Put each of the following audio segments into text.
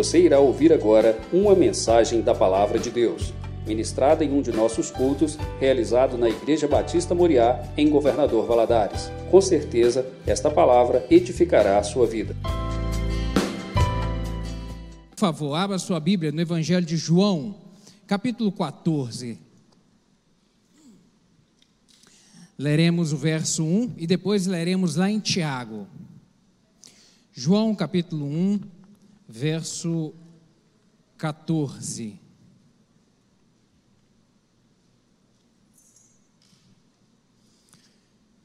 Você irá ouvir agora uma mensagem da Palavra de Deus, ministrada em um de nossos cultos, realizado na Igreja Batista Moriá, em Governador Valadares. Com certeza, esta palavra edificará a sua vida. Por favor, abra sua Bíblia no Evangelho de João, capítulo 14. Leremos o verso 1 e depois leremos lá em Tiago. João capítulo 1, verso 14.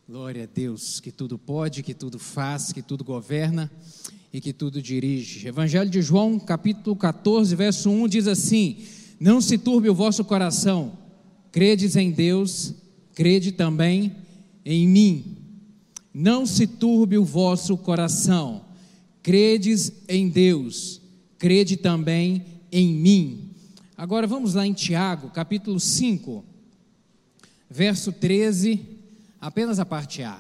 Glória a Deus, que tudo pode, que tudo faz, que tudo governa e que tudo dirige. Evangelho de João, capítulo 14, verso 1 diz assim: Não se turbe o vosso coração, credes em Deus, crede também em mim. Não se turbe o vosso coração, credes em Deus, crede também em mim. Agora vamos lá em Tiago, capítulo 5, verso 13 apenas a parte A.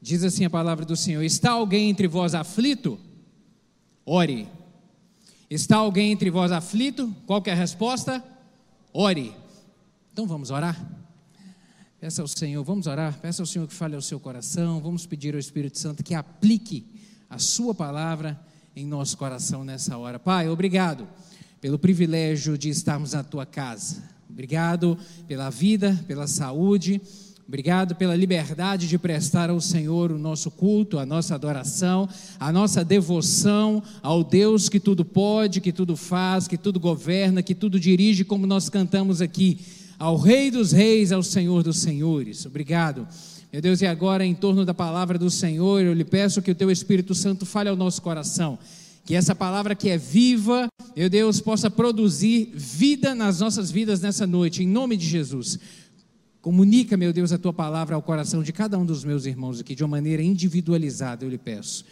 Diz assim a palavra do Senhor: Está alguém entre vós aflito? Ore. Está alguém entre vós aflito? Qual é a resposta? Ore. Então vamos orar. Peça ao Senhor, vamos orar. Peça ao Senhor que fale ao seu coração. Vamos pedir ao Espírito Santo que aplique a Sua palavra em nosso coração nessa hora. Pai, obrigado pelo privilégio de estarmos na tua casa. Obrigado pela vida, pela saúde. Obrigado pela liberdade de prestar ao Senhor o nosso culto, a nossa adoração, a nossa devoção ao Deus que tudo pode, que tudo faz, que tudo governa, que tudo dirige, como nós cantamos aqui, ao Rei dos Reis, ao Senhor dos Senhores. Obrigado. Meu Deus, e agora, em torno da palavra do Senhor, eu lhe peço que o teu Espírito Santo fale ao nosso coração que essa palavra que é viva, meu Deus, possa produzir vida nas nossas vidas nessa noite, em nome de Jesus. Comunica, meu Deus, a tua palavra ao coração de cada um dos meus irmãos aqui, de uma maneira individualizada, eu lhe peço.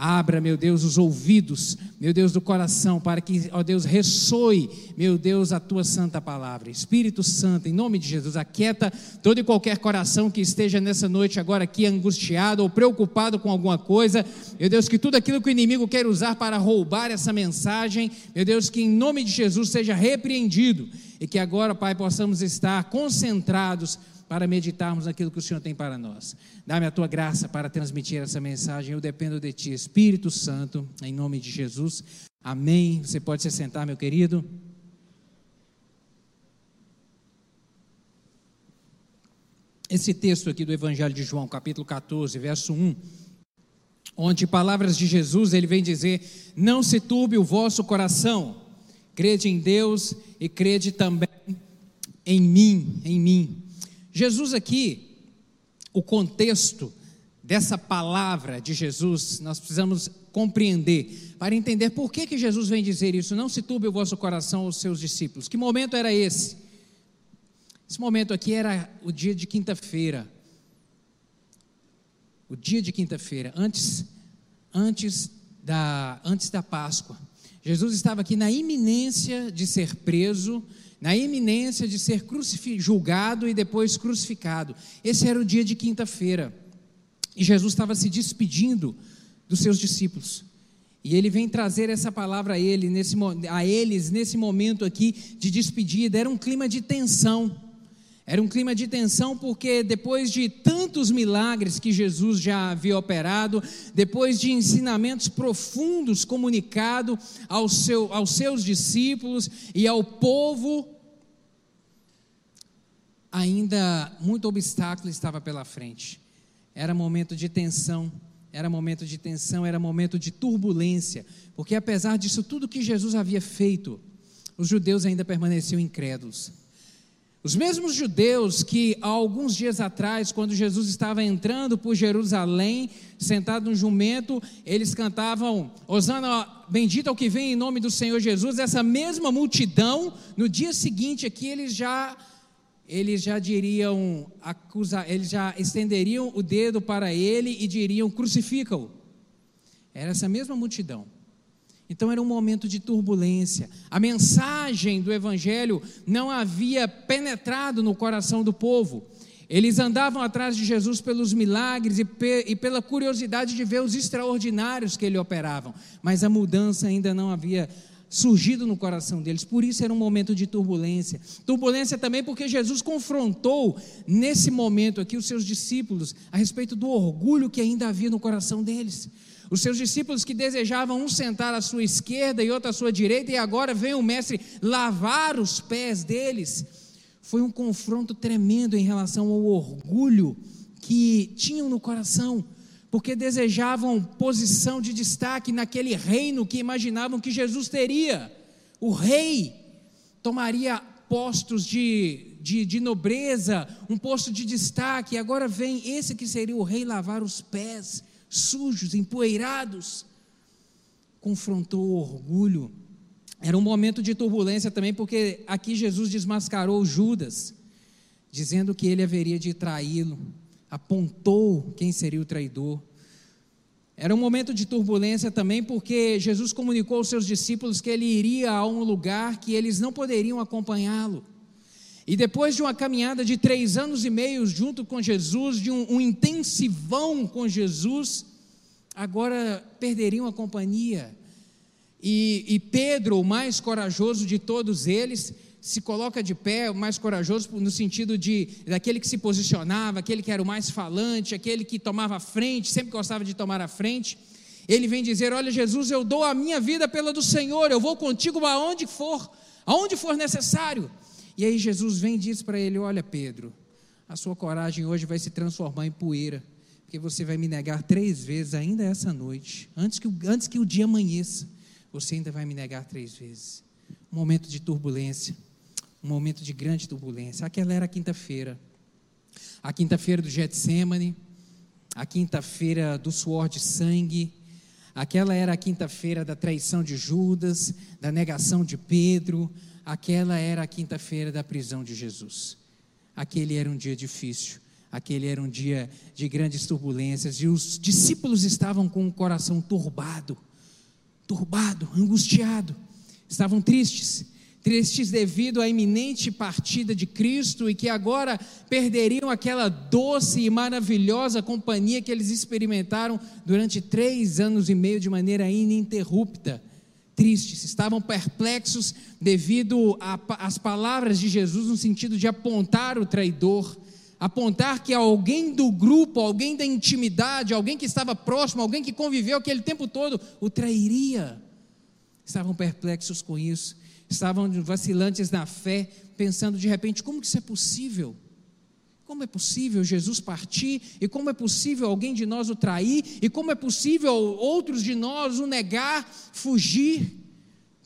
Abra, meu Deus, os ouvidos, meu Deus, do coração, para que, ó Deus, ressoe, meu Deus, a tua santa palavra. Espírito Santo, em nome de Jesus, aquieta todo e qualquer coração que esteja nessa noite agora aqui angustiado ou preocupado com alguma coisa. Meu Deus, que tudo aquilo que o inimigo quer usar para roubar essa mensagem, meu Deus, que em nome de Jesus seja repreendido e que agora, Pai, possamos estar concentrados para meditarmos naquilo que o Senhor tem para nós. Dá-me a tua graça para transmitir essa mensagem. Eu dependo de ti, Espírito Santo, em nome de Jesus. Amém. Você pode se sentar, meu querido. Esse texto aqui do Evangelho de João, capítulo 14, verso 1, onde palavras de Jesus, ele vem dizer: Não se turbe o vosso coração, crede em Deus e crede também em mim, em mim. Jesus aqui, o contexto dessa palavra de Jesus, nós precisamos compreender, para entender por que, que Jesus vem dizer isso. Não se turbe o vosso coração aos seus discípulos. Que momento era esse? Esse momento aqui era o dia de quinta-feira. O dia de quinta-feira, antes, antes, da, antes da Páscoa. Jesus estava aqui na iminência de ser preso, na iminência de ser julgado e depois crucificado. Esse era o dia de quinta-feira. E Jesus estava se despedindo dos seus discípulos. E ele vem trazer essa palavra a, ele, nesse, a eles nesse momento aqui de despedida. Era um clima de tensão. Era um clima de tensão porque depois de tantos milagres que Jesus já havia operado, depois de ensinamentos profundos comunicados ao seu, aos seus discípulos e ao povo, ainda muito obstáculo estava pela frente. Era momento de tensão, era momento de tensão, era momento de turbulência, porque apesar disso tudo que Jesus havia feito, os judeus ainda permaneciam incrédulos. Os mesmos judeus que há alguns dias atrás, quando Jesus estava entrando por Jerusalém, sentado no jumento, eles cantavam: Osana, bendito é o que vem em nome do Senhor Jesus. Essa mesma multidão, no dia seguinte aqui, eles já eles já diriam, acusa, eles já estenderiam o dedo para ele e diriam: crucifica-o. Era essa mesma multidão. Então era um momento de turbulência. A mensagem do Evangelho não havia penetrado no coração do povo. Eles andavam atrás de Jesus pelos milagres e, pe e, pela curiosidade de ver os extraordinários que ele operavam, mas a mudança ainda não havia surgido no coração deles, por isso era um momento de turbulência. Turbulência também porque Jesus confrontou nesse momento aqui os seus discípulos a respeito do orgulho que ainda havia no coração deles. Os seus discípulos que desejavam um sentar à sua esquerda e outro à sua direita, e agora vem o mestre lavar os pés deles. Foi um confronto tremendo em relação ao orgulho que tinham no coração, porque desejavam posição de destaque naquele reino que imaginavam que Jesus teria. O rei tomaria postos de, de, de nobreza, um posto de destaque, e agora vem esse que seria o rei lavar os pés sujos, empoeirados. Confrontou o orgulho. Era um momento de turbulência também, porque aqui Jesus desmascarou Judas, dizendo que ele haveria de traí-lo, apontou quem seria o traidor. Era um momento de turbulência também, porque Jesus comunicou aos seus discípulos que ele iria a um lugar que eles não poderiam acompanhá-lo. E depois de uma caminhada de três anos e meio junto com Jesus, de um, um intensivão com Jesus, agora perderiam a companhia. E, e, Pedro, o mais corajoso de todos eles, se coloca de pé, o mais corajoso no sentido de daquele que se posicionava, aquele que era o mais falante, aquele que tomava a frente, sempre gostava de tomar a frente. Ele vem dizer: Olha, Jesus, eu dou a minha vida pela do Senhor, eu vou contigo aonde for, aonde for necessário. E aí Jesus vem e diz para ele: Olha, Pedro, a sua coragem hoje vai se transformar em poeira, porque você vai me negar três vezes ainda essa noite, antes que, antes que o dia amanheça, você ainda vai me negar três vezes. Um momento de turbulência, um momento de grande turbulência. Aquela era a quinta-feira, a quinta-feira do Getsemane, a quinta-feira do suor de sangue, aquela era a quinta-feira da traição de Judas, da negação de Pedro, aquela era a quinta-feira da prisão de Jesus. Aquele era um dia difícil, aquele era um dia de grandes turbulências, e os discípulos estavam com o coração turbado, turbado, angustiado, estavam tristes, tristes devido à iminente partida de Cristo e que agora perderiam aquela doce e maravilhosa companhia que eles experimentaram durante três anos e meio de maneira ininterrupta tristes, estavam perplexos devido às palavras de Jesus no sentido de apontar o traidor, apontar que alguém do grupo, alguém da intimidade, alguém que estava próximo, alguém que conviveu aquele tempo todo, o trairia. Estavam perplexos com isso, estavam vacilantes na fé, pensando de repente: como que isso é possível? Como é possível Jesus partir? E como é possível alguém de nós o trair? E como é possível outros de nós o negar, fugir?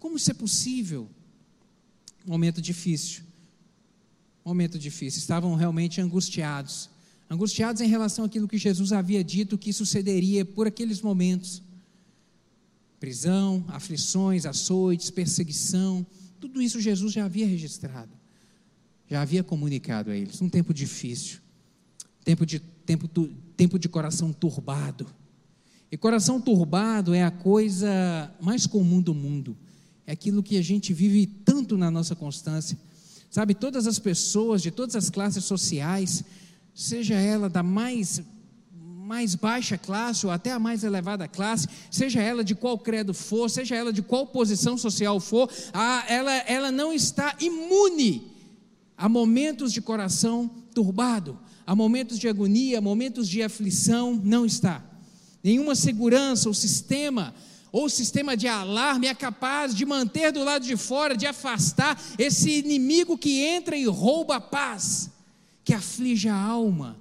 Como isso é possível? Momento difícil. Momento difícil. Estavam realmente angustiados. Angustiados em relação àquilo que Jesus havia dito que sucederia por aqueles momentos. Prisão, aflições, açoites, perseguição. Tudo isso Jesus já havia registrado já havia comunicado a eles. Um tempo difícil, tempo de, tempo, tempo de coração turbado. E coração turbado é a coisa mais comum do mundo. É aquilo que a gente vive tanto na nossa constância. Sabe, todas as pessoas de todas as classes sociais, seja ela da mais mais baixa classe ou até a mais elevada classe, seja ela de qual credo for, seja ela de qual posição social for, a, ela, ela não está imune Há momentos de coração turbado, há momentos de agonia, momentos de aflição, não está. Nenhuma segurança ou sistema ou sistema de alarme é capaz de manter do lado de fora, de afastar esse inimigo que entra e rouba a paz, que aflige a alma.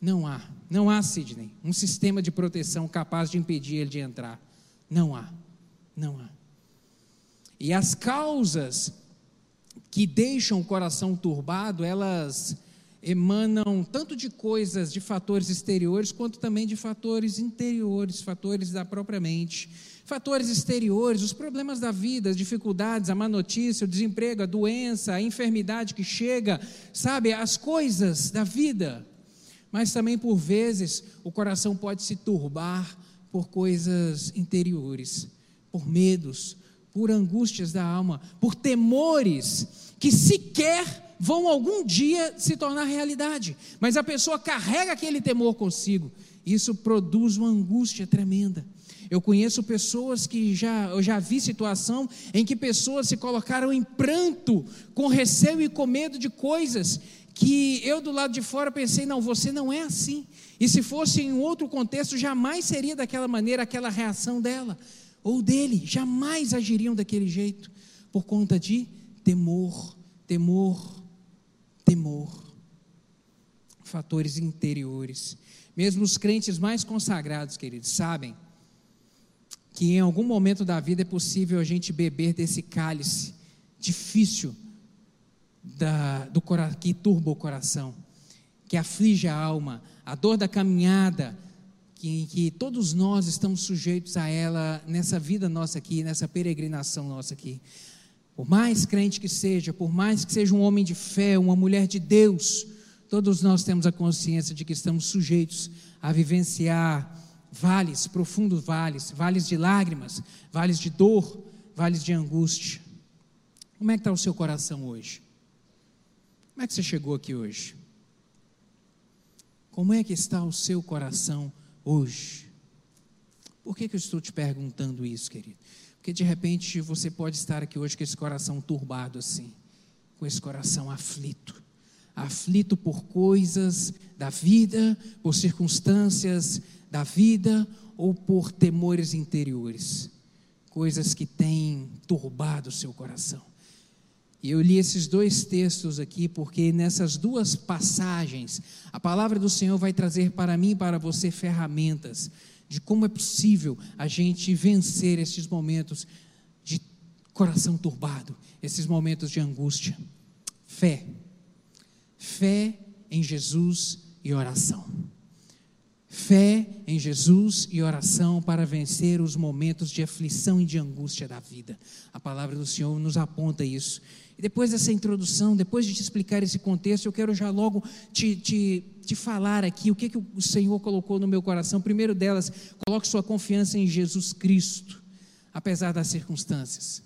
Não há, não há, Sidney, um sistema de proteção capaz de impedir ele de entrar. Não há, não há. E as causas que deixam o coração turbado, elas emanam tanto de coisas, de fatores exteriores, quanto também de fatores interiores, fatores da própria mente. Fatores exteriores, os problemas da vida, as dificuldades, a má notícia, o desemprego, a doença, a enfermidade que chega, sabe, as coisas da vida. Mas também, por vezes, o coração pode se turbar por coisas interiores, por medos, por angústias da alma, por temores que sequer vão algum dia se tornar realidade, mas a pessoa carrega aquele temor consigo. Isso produz uma angústia tremenda. Eu conheço pessoas que já, eu já vi situação em que pessoas se colocaram em pranto, com receio e com medo de coisas que eu do lado de fora pensei, não, você não é assim. E se fosse em outro contexto, jamais seria daquela maneira aquela reação dela ou dele, jamais agiriam daquele jeito, por conta de temor, temor, temor. Fatores interiores. Mesmo os crentes mais consagrados, queridos, sabem que em algum momento da vida é possível a gente beber desse cálice difícil da, do que turba o coração, que aflige a alma, a dor da caminhada, que, que todos nós estamos sujeitos a ela nessa vida nossa aqui, nessa peregrinação nossa aqui. Por mais crente que seja, por mais que seja um homem de fé, uma mulher de Deus, todos nós temos a consciência de que estamos sujeitos a vivenciar vales, profundos vales, vales de lágrimas, vales de dor, vales de angústia. Como é que está o seu coração hoje? Como é que você chegou aqui hoje? Como é que está o seu coração hoje? Por que, que eu estou te perguntando isso, querido? Porque de repente você pode estar aqui hoje com esse coração turbado assim, com esse coração aflito aflito por coisas da vida, por circunstâncias da vida ou por temores interiores, coisas que têm turbado o seu coração. Eu li esses dois textos aqui porque nessas duas passagens a palavra do Senhor vai trazer para mim e para você ferramentas de como é possível a gente vencer esses momentos de coração turbado, esses momentos de angústia. Fé. Fé em Jesus e oração. Fé em Jesus e oração para vencer os momentos de aflição e de angústia da vida. A palavra do Senhor nos aponta isso. Depois dessa introdução, depois de te explicar esse contexto, eu quero já logo te, te, te falar aqui o que, que o Senhor colocou no meu coração. Primeiro delas, coloque sua confiança em Jesus Cristo, apesar das circunstâncias.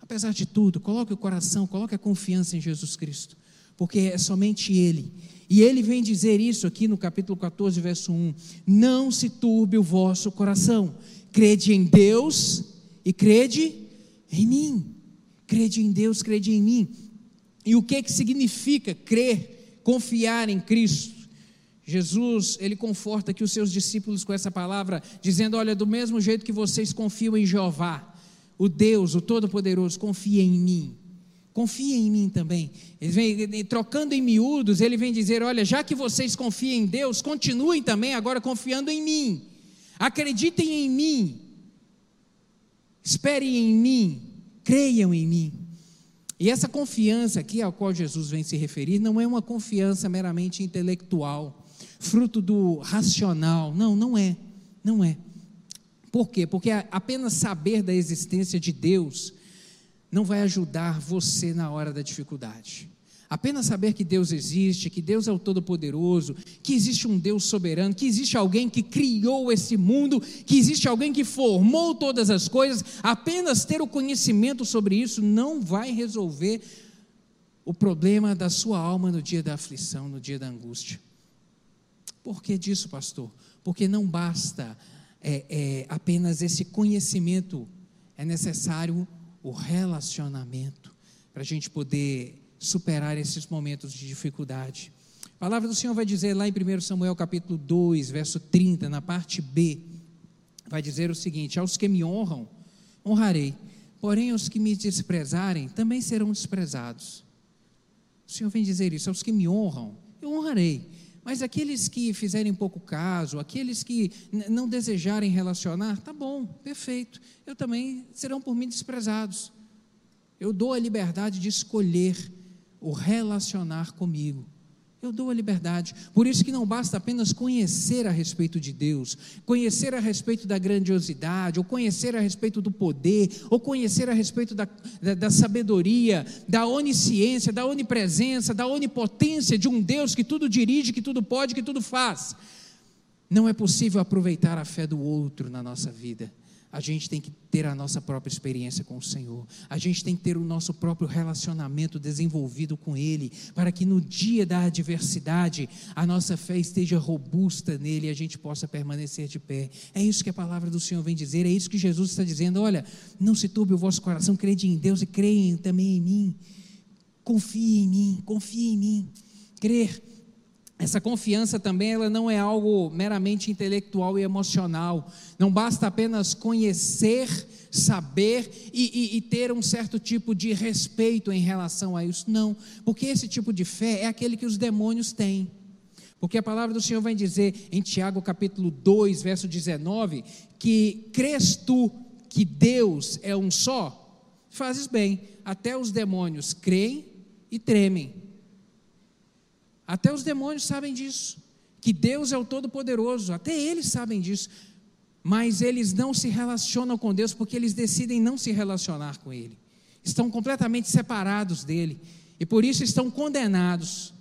Apesar de tudo, coloque o coração, coloque a confiança em Jesus Cristo, porque é somente Ele e ele vem dizer isso aqui no capítulo 14, verso 1: Não se turbe o vosso coração, crede em Deus e crede em mim. Crede em Deus, crede em mim. E o que que significa crer, confiar em Cristo? Jesus, ele conforta aqui os seus discípulos com essa palavra, dizendo: Olha, do mesmo jeito que vocês confiam em Jeová, o Deus, o Todo-Poderoso, confia em mim. Confia em mim também. Ele vem trocando em miúdos, ele vem dizer: olha, já que vocês confiam em Deus, continuem também agora confiando em mim. Acreditem em mim. Esperem em mim. Creiam em mim. E essa confiança aqui ao qual Jesus vem se referir não é uma confiança meramente intelectual, fruto do racional. Não, não é. Não é. Por quê? Porque apenas saber da existência de Deus não vai ajudar você na hora da dificuldade. Apenas saber que Deus existe, que Deus é o Todo-Poderoso, que existe um Deus soberano, que existe alguém que criou esse mundo, que existe alguém que formou todas as coisas, apenas ter o conhecimento sobre isso não vai resolver o problema da sua alma no dia da aflição, no dia da angústia. Por que disso, pastor? Porque não basta é, é, apenas esse conhecimento, é necessário o relacionamento, para a gente poder superar esses momentos de dificuldade. A palavra do Senhor vai dizer lá em 1 Samuel capítulo 2, verso 30, na parte B, vai dizer o seguinte: Aos que me honram, honrarei, porém aos que me desprezarem, também serão desprezados. O Senhor vem dizer isso: aos que me honram, eu honrarei, mas aqueles que fizerem pouco caso, aqueles que não desejarem relacionar, tá bom, perfeito. Eu também serão por mim desprezados. Eu dou a liberdade de escolher o relacionar comigo. Eu dou a liberdade. Por isso que não basta apenas conhecer a respeito de Deus, conhecer a respeito da grandiosidade, ou conhecer a respeito do poder, ou conhecer a respeito da, da, da sabedoria, da onisciência, da onipresença, da onipotência de um Deus que tudo dirige, que tudo pode, que tudo faz. Não é possível aproveitar a fé do outro na nossa vida a gente tem que ter a nossa própria experiência com o Senhor. A gente tem que ter o nosso próprio relacionamento desenvolvido com Ele, para que no dia da adversidade a nossa fé esteja robusta nele e a gente possa permanecer de pé. É isso que a palavra do Senhor vem dizer, é isso que Jesus está dizendo. Olha, não se turbe o vosso coração, crede em Deus e creem também em mim. Confie em mim, confie em mim. Crer essa confiança também ela não é algo meramente intelectual e emocional. Não basta apenas conhecer, saber e, e, e, ter um certo tipo de respeito em relação a isso. Não, porque esse tipo de fé é aquele que os demônios têm. Porque a palavra do Senhor vai dizer em Tiago capítulo 2, verso 19, que crês tu que Deus é um só? Fazes bem, até os demônios creem e tremem. Até os demônios sabem disso, que Deus é o Todo-Poderoso, até eles sabem disso, mas eles não se relacionam com Deus porque eles decidem não se relacionar com Ele, estão completamente separados dele e por isso estão condenados.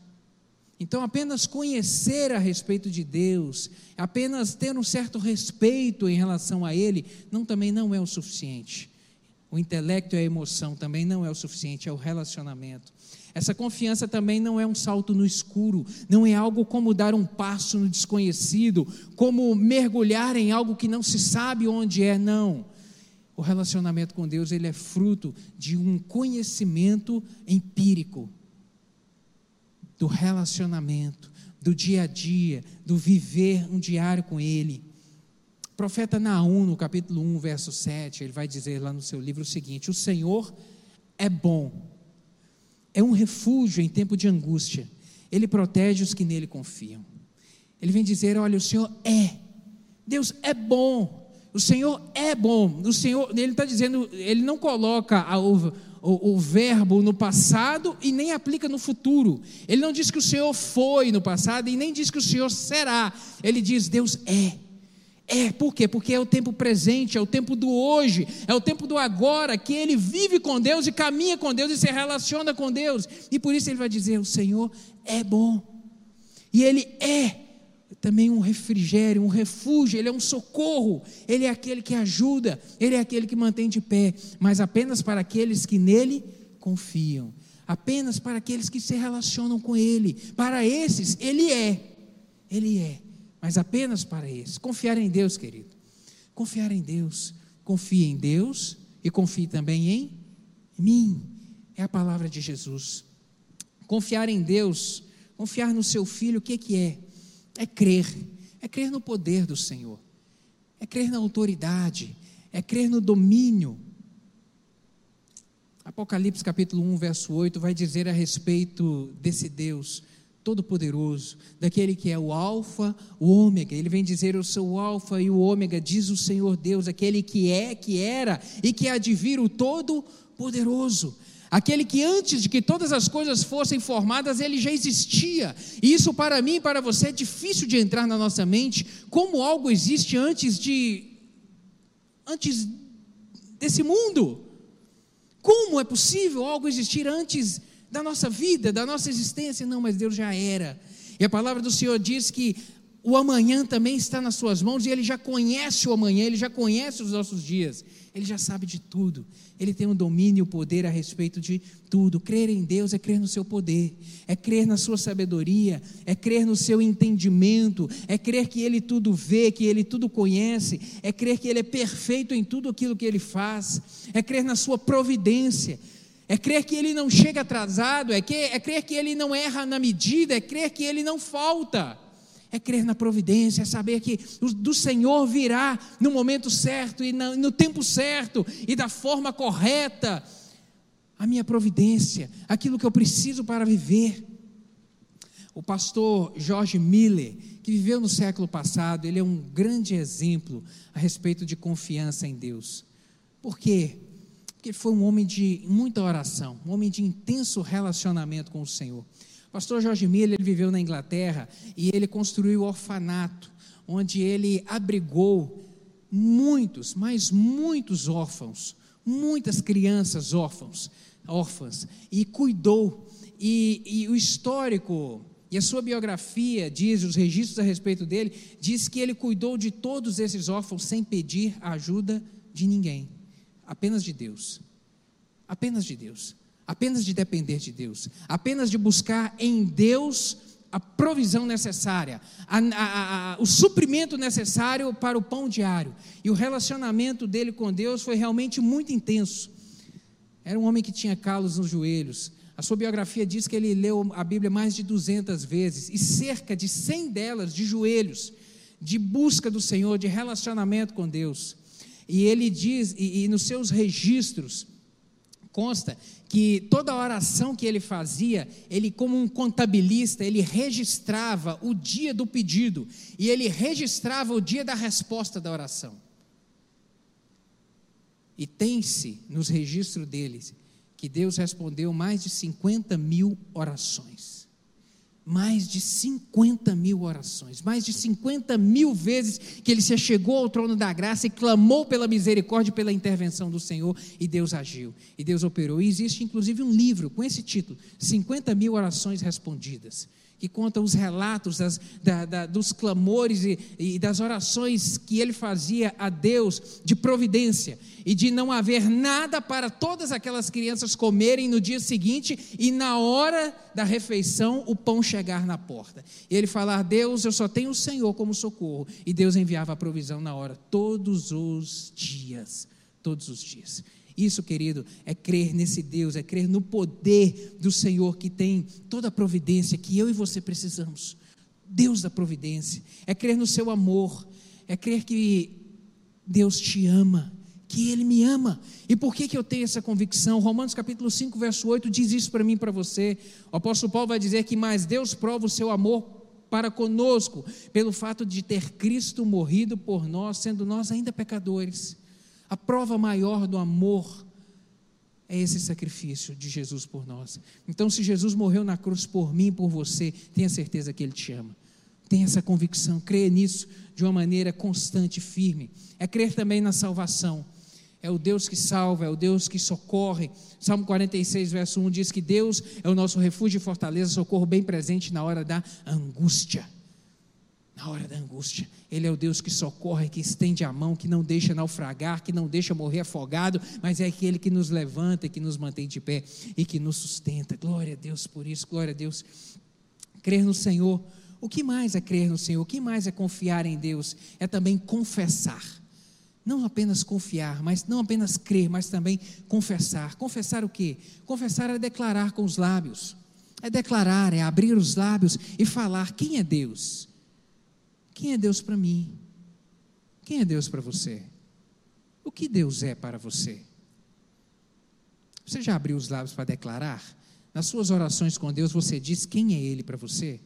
Então, apenas conhecer a respeito de Deus, apenas ter um certo respeito em relação a Ele, não também não é o suficiente. O intelecto e a emoção também não é o suficiente, é o relacionamento. Essa confiança também não é um salto no escuro, não é algo como dar um passo no desconhecido, como mergulhar em algo que não se sabe onde é, não. O relacionamento com Deus, ele é fruto de um conhecimento empírico do relacionamento, do dia a dia, do viver um diário com ele. Profeta Naum, no capítulo 1, verso 7, ele vai dizer lá no seu livro o seguinte: O Senhor é bom é um refúgio em tempo de angústia. Ele protege os que nele confiam. Ele vem dizer: olha, o Senhor é, Deus é bom, o Senhor é bom. O Senhor, ele está dizendo, ele não coloca a, o, o, verbo no passado e nem aplica no futuro. Ele não diz que o Senhor foi no passado e nem diz que o Senhor será. Ele diz: Deus é. É, por quê? Porque é o tempo presente, é o tempo do hoje, é o tempo do agora, que ele vive com Deus e caminha com Deus e se relaciona com Deus. E por isso ele vai dizer: o Senhor é bom. E ele é também um refrigério, um refúgio, ele é um socorro, ele é aquele que ajuda, ele é aquele que mantém de pé, mas apenas para aqueles que nele confiam, apenas para aqueles que se relacionam com ele. Para esses, ele é. Ele é mas apenas para esse. Confiar em Deus, querido. Confiar em Deus. Confie em Deus e confie também em mim. É a palavra de Jesus. Confiar em Deus, confiar no seu filho, o que, que é? É crer. É crer no poder do Senhor. É crer na autoridade. É crer no domínio. Apocalipse capítulo 1, verso 8 vai dizer a respeito desse Deus Todo-Poderoso, daquele que é o Alfa, o Ômega. Ele vem dizer: Eu sou o Alfa e o Ômega, diz o Senhor Deus, aquele que é, que era e que há de vir o Todo-Poderoso. Aquele que antes de que todas as coisas fossem formadas, ele já existia. E isso para mim e para você é difícil de entrar na nossa mente, como algo existe antes de antes desse mundo. Como é possível algo existir antes da nossa vida, da nossa existência. Não, mas Deus já era. E a palavra do Senhor diz que o amanhã também está nas suas mãos e ele já conhece o amanhã, ele já conhece os nossos dias, ele já sabe de tudo, ele tem o um domínio o poder a respeito de tudo. Crer em Deus é crer no seu poder, é crer na sua sabedoria, é crer no seu entendimento, é crer que ele tudo vê, que ele tudo conhece, é crer que ele é perfeito em tudo aquilo que ele faz, é crer na sua providência, é crer que ele não chega atrasado, é, que, é crer que ele não erra na medida, é crer que ele não falta. É crer na providência, é saber que do Senhor virá no momento certo e no tempo certo e da forma correta a minha providência, aquilo que eu preciso para viver. O pastor George Miller, que viveu no século passado, ele é um grande exemplo a respeito de confiança em Deus. Por quê? Porque ele foi um homem de muita oração, um homem de intenso relacionamento com o Senhor. O pastor Jorge Miller ele viveu na Inglaterra e ele construiu o orfanato, onde ele abrigou muitos, mas muitos órfãos, muitas crianças órfãos, órfãs, e cuidou. E, e o histórico e a sua biografia diz, os registros a respeito dele, diz que ele cuidou de todos esses órfãos sem pedir a ajuda de ninguém, apenas de Deus. Apenas de Deus. Apenas de depender de Deus. Apenas de buscar em Deus a provisão necessária, a, a, a, o suprimento necessário para o pão diário. E o relacionamento dele com Deus foi realmente muito intenso. Era um homem que tinha calos nos joelhos. A sua biografia diz que ele leu a Bíblia mais de 200 vezes e cerca de 100 delas de joelhos, de busca do Senhor, de relacionamento com Deus. E ele diz, e, e nos seus registros, consta que toda oração que ele fazia, ele como um contabilista, ele registrava o dia do pedido e ele registrava o dia da resposta da oração. E tem-se nos registros deles que Deus respondeu mais de 50 mil orações mais de 50 mil orações, mais de 50 mil vezes que ele se chegou ao trono da graça e clamou pela misericórdia e pela intervenção do Senhor, e Deus agiu, e Deus operou. E existe inclusive um livro com esse título: 50 mil orações respondidas que conta os relatos das, da, da, dos clamores e, e, das orações que ele fazia a Deus de providência e de não haver nada para todas aquelas crianças comerem no dia seguinte e na hora da refeição o pão chegar na porta. E ele falar: Deus, eu só tenho o Senhor como socorro. E Deus enviava a provisão na hora, todos os dias. Todos os dias. Isso, querido, é crer nesse Deus, é crer no poder do Senhor que tem toda a providência que eu e você precisamos. Deus da providência. É crer no seu amor, é crer que Deus te ama, que Ele me ama. E por que, que eu tenho essa convicção? Romanos capítulo 5, verso 8 diz isso para mim e para você. O apóstolo Paulo vai dizer que mais Deus prova o seu amor para conosco, pelo fato de ter Cristo morrido por nós, sendo nós ainda pecadores. A prova maior do amor é esse sacrifício de Jesus por nós. Então, se Jesus morreu na cruz por mim e por você, tenha certeza que Ele te ama. Tenha essa convicção, creia nisso de uma maneira constante firme. É crer também na salvação. É o Deus que salva, é o Deus que socorre. Salmo 46, verso 1 diz que Deus é o nosso refúgio e fortaleza, socorro bem presente na hora da angústia na hora da angústia. Ele é o Deus que socorre, que estende a mão, que não deixa naufragar, que não deixa morrer afogado, mas é aquele que nos levanta, que nos mantém de pé e que nos sustenta. Glória a Deus por isso, glória a Deus. Crer no Senhor. O que mais é crer no Senhor? O que mais é confiar em Deus? É também confessar. Não apenas confiar, mas não apenas crer, mas também confessar. Confessar o quê? Confessar é declarar com os lábios. É declarar, é abrir os lábios e falar quem é Deus quem é Deus para mim? Quem é Deus para você? O que Deus é para você? Você já abriu os lábios para declarar? Nas suas orações com Deus, você diz quem é Ele para você?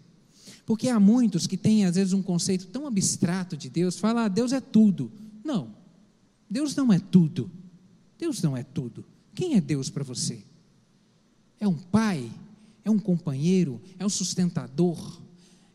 Porque há muitos que têm, às vezes, um conceito tão abstrato de Deus, fala, ah, Deus é tudo. Não, Deus não é tudo. Deus não é tudo. Quem é Deus para você? É um pai? É um companheiro? É um sustentador?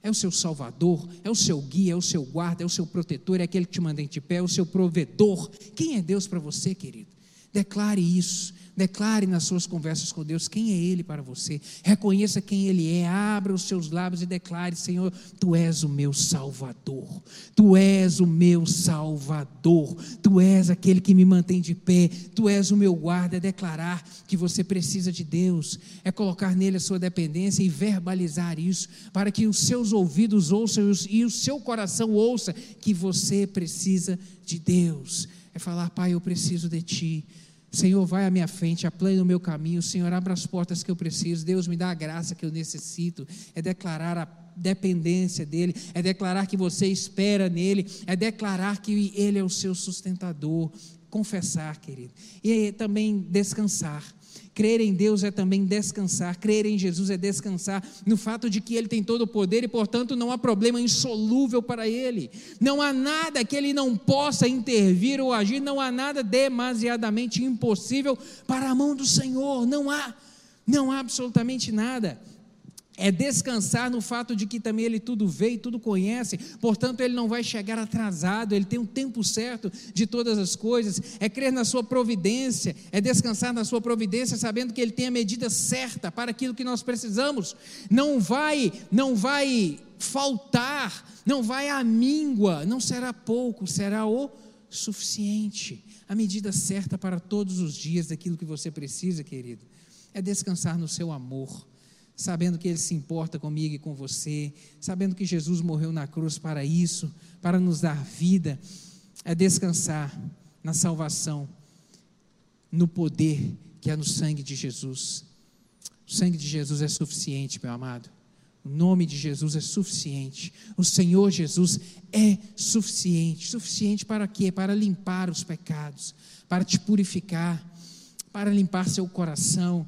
É o seu salvador, é o seu guia, é o seu guarda, é o seu protetor, é aquele que te mantém de pé, é o seu provedor. Quem é Deus para você, querido? Declare isso. Declare nas suas conversas com Deus quem é Ele para você. Reconheça quem Ele é. Abra os seus lábios e declare: Senhor, Tu és o meu Salvador. Tu és o meu Salvador. Tu és aquele que me mantém de pé. Tu és o meu guarda. É declarar que você precisa de Deus. É colocar nele a sua dependência e verbalizar isso para que os seus ouvidos ouçam e o seu coração ouça que você precisa de Deus. É falar, Pai, eu preciso de Ti. Senhor, vai à minha frente, aplane o meu caminho. Senhor, abra as portas que eu preciso. Deus, me dá a graça que eu necessito. É declarar a dependência dEle, é declarar que você espera nele, é declarar que Ele é o seu sustentador. Confessar, querido. E também descansar. Crer em Deus é também descansar, crer em Jesus é descansar no fato de que Ele tem todo o poder e, portanto, não há problema insolúvel para Ele. Não há nada que Ele não possa intervir ou agir, não há nada demasiadamente impossível para a mão do Senhor. Não há, não há absolutamente nada é descansar no fato de que também ele tudo vê e tudo conhece, portanto ele não vai chegar atrasado, ele tem um tempo certo de todas as coisas, é crer na sua providência, é descansar na sua providência, sabendo que ele tem a medida certa para aquilo que nós precisamos, não vai, não vai faltar, não vai à míngua, não será pouco, será o suficiente, a medida certa para todos os dias daquilo que você precisa, querido. É descansar no seu amor, sabendo que Ele se importa comigo e com você, sabendo que Jesus morreu na cruz para isso, para nos dar vida. É descansar na salvação, no poder que é no sangue de Jesus. O sangue de Jesus é suficiente, meu amado. O nome de Jesus é suficiente. O Senhor Jesus é suficiente. Suficiente para quê? Para limpar os pecados, para te purificar, para limpar seu coração,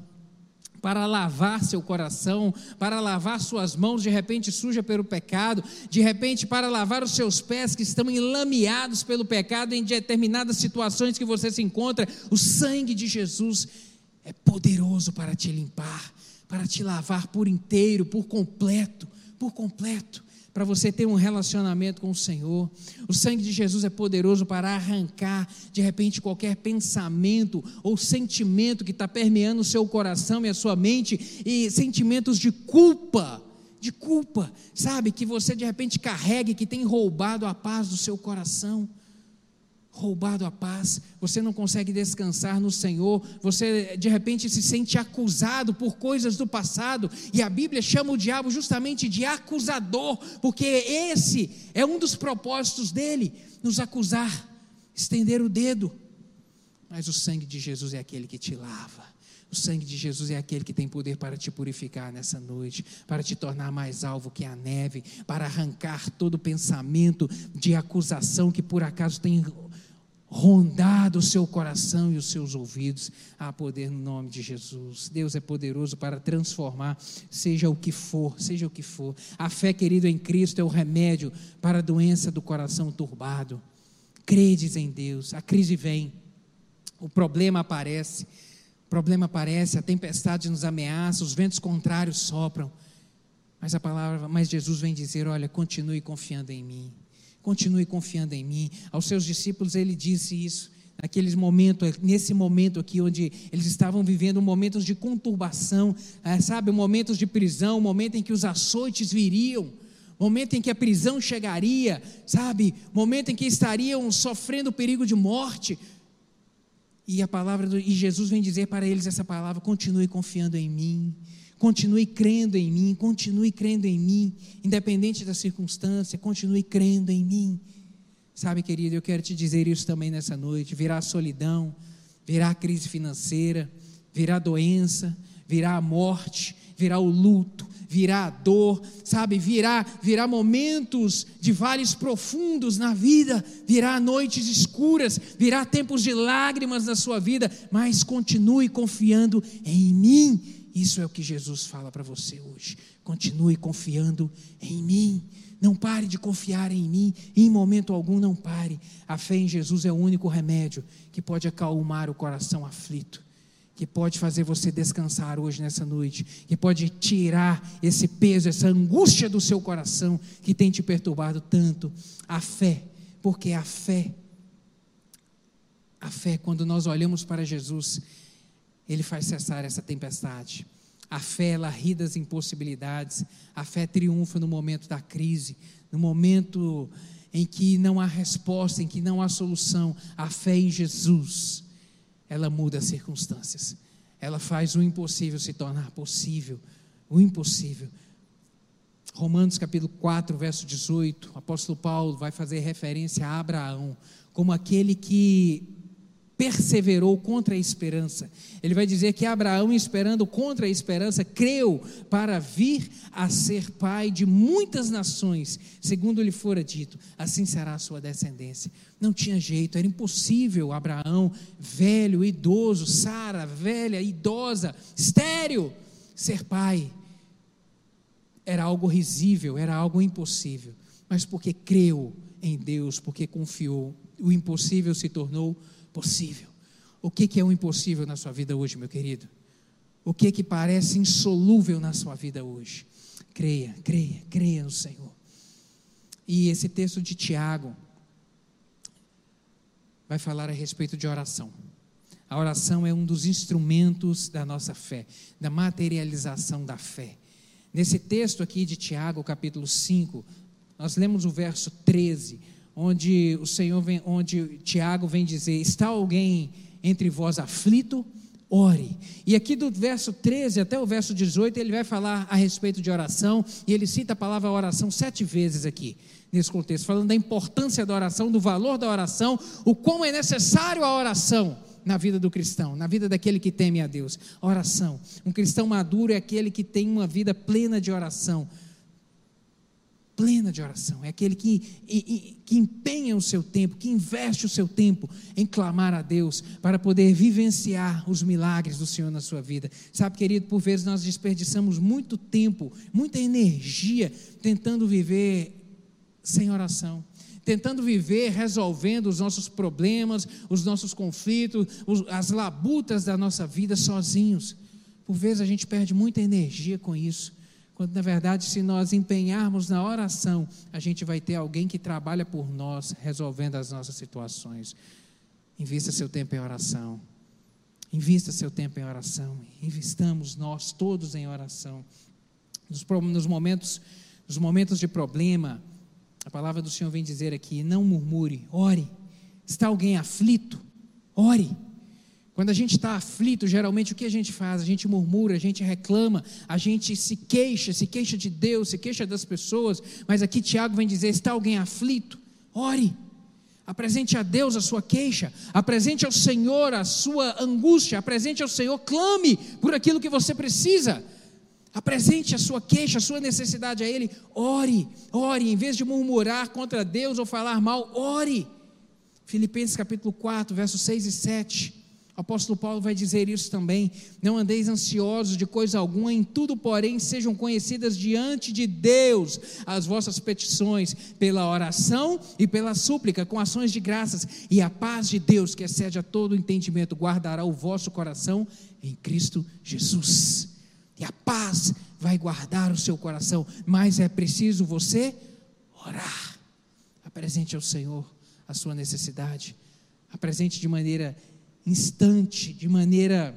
para lavar seu coração, para lavar suas mãos de repente suja pelo pecado, de repente para lavar os seus pés que estão enlameados pelo pecado em determinadas situações que você se encontra. O sangue de Jesus é poderoso para te limpar para te lavar por inteiro, por completo, por completo, para você ter um relacionamento com o Senhor. O sangue de Jesus é poderoso para arrancar, de repente, qualquer pensamento ou sentimento que está permeando o seu coração e a sua mente, e sentimentos de culpa, de culpa, sabe, que você de repente carrega e que tem roubado a paz do seu coração roubado a paz, você não consegue descansar no Senhor, você de repente se sente acusado por coisas do passado, e a Bíblia chama o diabo justamente de acusador, porque esse é um dos propósitos dele, nos acusar, estender o dedo. Mas o sangue de Jesus é aquele que te lava. O sangue de Jesus é aquele que tem poder para te purificar nessa noite, para te tornar mais alvo que a neve, para arrancar todo pensamento de acusação que por acaso tem rondado o seu coração e os seus ouvidos. Há poder no nome de Jesus. Deus é poderoso para transformar, seja o que for, seja o que for. A fé, querido, em Cristo é o remédio para a doença do coração turbado. Credes em Deus, a crise vem, o problema aparece, o problema aparece, a tempestade nos ameaça, os ventos contrários sopram. Mas a palavra, mas Jesus vem dizer: olha, continue confiando em mim continue confiando em mim. Aos seus discípulos ele disse isso, naqueles momentos, nesse momento aqui onde eles estavam vivendo momentos de conturbação, é, sabe, momentos de prisão, momento em que os açoites viriam, momento em que a prisão chegaria, sabe, momento em que estariam sofrendo perigo de morte. E a palavra do, e Jesus vem dizer para eles essa palavra: continue confiando em mim. Continue crendo em mim, continue crendo em mim, independente da circunstância, continue crendo em mim. Sabe, querido, eu quero te dizer isso também nessa noite: virá solidão, virá crise financeira, virá doença, virá a morte, virá o luto, virá a dor, sabe, virá, virá momentos de vales profundos na vida, virá noites escuras, virá tempos de lágrimas na sua vida, mas continue confiando em mim isso é o que Jesus fala para você hoje. Continue confiando em mim. Não pare de confiar em mim, em momento algum não pare. A fé em Jesus é o único remédio que pode acalmar o coração aflito, que pode fazer você descansar hoje nessa noite, que pode tirar esse peso, essa angústia do seu coração que tem te perturbado tanto. A fé, porque a fé, a fé, quando nós olhamos para Jesus, ele faz cessar essa tempestade. A fé, ela ri das impossibilidades. A fé triunfa no momento da crise, no momento em que não há resposta, em que não há solução. A fé em Jesus, ela muda as circunstâncias. Ela faz o impossível se tornar possível. O impossível. Romanos capítulo 4, verso 18, o apóstolo Paulo vai fazer referência a Abraão como aquele que perseverou contra a esperança. Ele vai dizer que Abraão, esperando contra a esperança, creu para vir a ser pai de muitas nações, segundo lhe fora dito, assim será a sua descendência. Não tinha jeito, era impossível Abraão, velho, idoso, Sara, velha, idosa, estéreo, ser pai. Era algo risível, era algo impossível. Mas porque creu em Deus, porque confiou, o impossível se tornou possível possível. O que, que é o impossível na sua vida hoje, meu querido? O que que parece insolúvel na sua vida hoje? Creia, creia, creia no Senhor. E esse texto de Tiago vai falar a respeito de oração. A oração é um dos instrumentos da nossa fé, da materialização da fé. Nesse texto aqui de Tiago, capítulo 5, nós lemos o verso 13 onde o Senhor vem, onde Tiago vem dizer: está alguém entre vós aflito? ore. E aqui do verso 13 até o verso 18, ele vai falar a respeito de oração, e ele cita a palavra oração sete vezes aqui, nesse contexto, falando da importância da oração, do valor da oração, o quão é necessário a oração na vida do cristão, na vida daquele que teme a Deus. Oração. Um cristão maduro é aquele que tem uma vida plena de oração plena de oração, é aquele que, que empenha o seu tempo, que investe o seu tempo em clamar a Deus para poder vivenciar os milagres do Senhor na sua vida. Sabe, querido, por vezes nós desperdiçamos muito tempo, muita energia tentando viver sem oração. Tentando viver resolvendo os nossos problemas, os nossos conflitos, as labutas da nossa vida sozinhos. Por vezes a gente perde muita energia com isso quando na verdade, se nós empenharmos na oração, a gente vai ter alguém que trabalha por nós, resolvendo as nossas situações. Invista seu tempo em oração. Invista seu tempo em oração. Investamos nós todos em oração. Nos, nos momentos, nos momentos de problema, a palavra do Senhor vem dizer aqui: não murmure, ore. Está alguém aflito? Ore. Quando a gente está aflito, geralmente o que a gente faz? A gente murmura, a gente reclama, a gente se queixa, se queixa de Deus, se queixa das pessoas. Mas aqui Tiago vem dizer: está alguém aflito? Ore. Apresente a Deus a sua queixa, apresente ao Senhor a sua angústia, apresente ao Senhor, clame por aquilo que você precisa. Apresente a sua queixa, a sua necessidade a Ele. Ore, ore, em vez de murmurar contra Deus ou falar mal, ore. Filipenses capítulo 4, versos 6 e 7. O apóstolo Paulo vai dizer isso também. Não andeis ansiosos de coisa alguma, em tudo, porém, sejam conhecidas diante de Deus as vossas petições, pela oração e pela súplica, com ações de graças, e a paz de Deus, que excede a todo entendimento, guardará o vosso coração em Cristo Jesus. E a paz vai guardar o seu coração, mas é preciso você orar. Apresente ao Senhor a sua necessidade, apresente de maneira instante, de maneira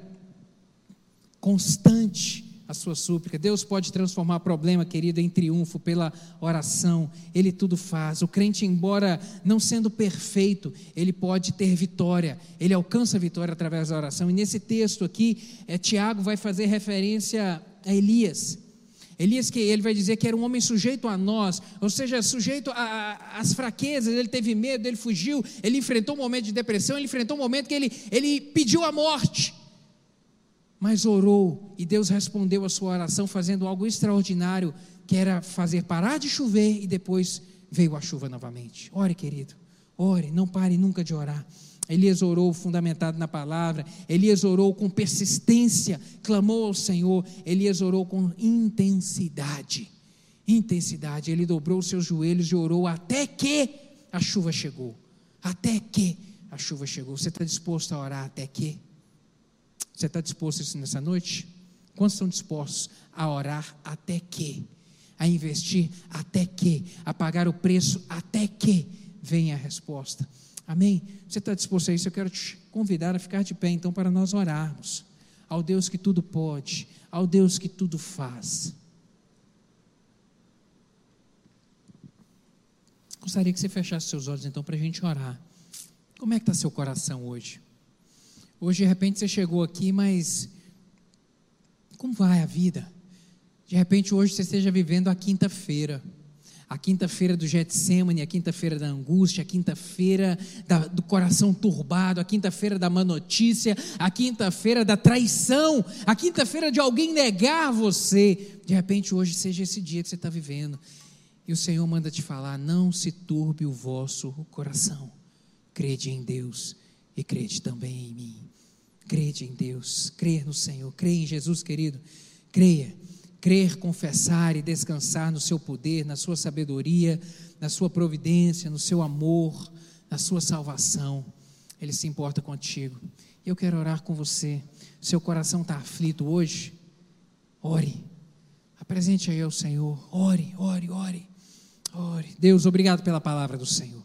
constante a sua súplica. Deus pode transformar problema, querido, em triunfo pela oração. Ele tudo faz. O crente, embora não sendo perfeito, ele pode ter vitória. Ele alcança a vitória através da oração. E nesse texto aqui, é, Tiago vai fazer referência a Elias. Elias que ele vai dizer que era um homem sujeito a nós, ou seja, sujeito às fraquezas, ele teve medo, ele fugiu, ele enfrentou um momento de depressão, ele enfrentou um momento que ele, ele pediu a morte, mas orou e Deus respondeu a sua oração fazendo algo extraordinário, que era fazer parar de chover e depois veio a chuva novamente. Ore, querido, ore, não pare nunca de orar. Elias orou fundamentado na palavra, Elias orou com persistência, clamou ao Senhor, Elias orou com intensidade. Intensidade, ele dobrou os seus joelhos e orou até que a chuva chegou. Até que a chuva chegou. Você está disposto a orar até que? Você está disposto a isso nessa noite? Quantos estão dispostos a orar até que? A investir até que? A pagar o preço até que venha a resposta? Amém? Você está disposto a isso? Eu quero te convidar a ficar de pé, então, para nós orarmos ao Deus que tudo pode, ao Deus que tudo faz. Gostaria que você fechasse seus olhos, então, para a gente orar. Como é que está seu coração hoje? Hoje, de repente, você chegou aqui, mas como vai a vida? De repente, hoje você esteja vivendo a quinta-feira a quinta-feira do Getsemane, a quinta-feira da angústia, a quinta-feira do coração turbado, a quinta-feira da má notícia, a quinta-feira da traição, a quinta-feira de alguém negar você. De repente, hoje seja esse dia que você está vivendo. E o Senhor manda te falar: não se turbe o vosso coração. Crede em Deus e crede também em mim. Crede em Deus, crer no Senhor, creia em Jesus, querido. Creia crer, confessar e descansar no seu poder, na sua sabedoria, na sua providência, no seu amor, na sua salvação. Ele se importa contigo. Eu quero orar com você. Seu coração está aflito hoje? Ore. Apresente aí ao Senhor. Ore, ore, ore. Ore. Deus, obrigado pela palavra do Senhor.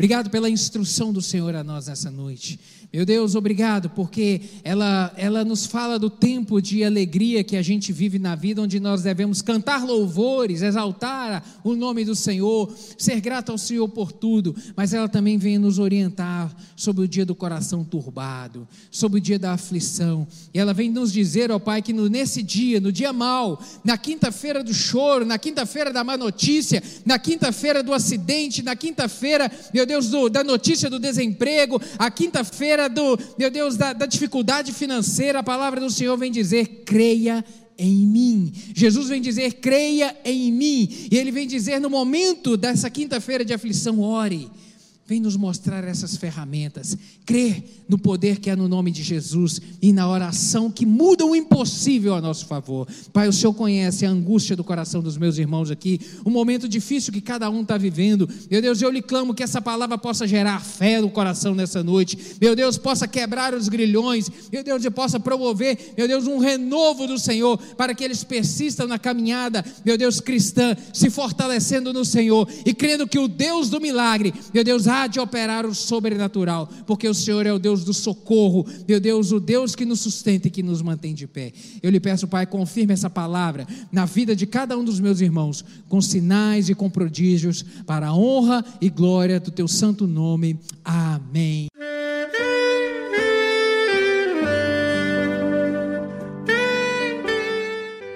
Obrigado pela instrução do Senhor a nós nessa noite. Meu Deus, obrigado, porque ela, ela nos fala do tempo de alegria que a gente vive na vida, onde nós devemos cantar louvores, exaltar o nome do Senhor, ser grato ao Senhor por tudo, mas ela também vem nos orientar sobre o dia do coração turbado, sobre o dia da aflição, e ela vem nos dizer, ó Pai, que nesse dia, no dia mau, na quinta-feira do choro, na quinta-feira da má notícia, na quinta-feira do acidente, na quinta-feira, meu Deus, do, da notícia do desemprego, a quinta-feira do, meu Deus, da, da dificuldade financeira, a palavra do Senhor vem dizer: creia em mim. Jesus vem dizer: creia em mim. E ele vem dizer: no momento dessa quinta-feira de aflição, ore vem nos mostrar essas ferramentas. Crê no poder que há no nome de Jesus e na oração que muda o impossível a nosso favor. Pai, o Senhor conhece a angústia do coração dos meus irmãos aqui, o momento difícil que cada um está vivendo. Meu Deus, eu lhe clamo que essa palavra possa gerar fé no coração nessa noite. Meu Deus, possa quebrar os grilhões. Meu Deus, e possa promover, meu Deus, um renovo do Senhor para que eles persistam na caminhada, meu Deus, cristã, se fortalecendo no Senhor e crendo que o Deus do milagre, meu Deus, de operar o sobrenatural, porque o Senhor é o Deus do socorro, meu Deus, o Deus que nos sustenta e que nos mantém de pé. Eu lhe peço, Pai, confirme essa palavra na vida de cada um dos meus irmãos, com sinais e com prodígios, para a honra e glória do teu santo nome. Amém.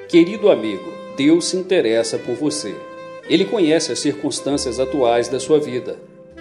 Querido amigo, Deus se interessa por você. Ele conhece as circunstâncias atuais da sua vida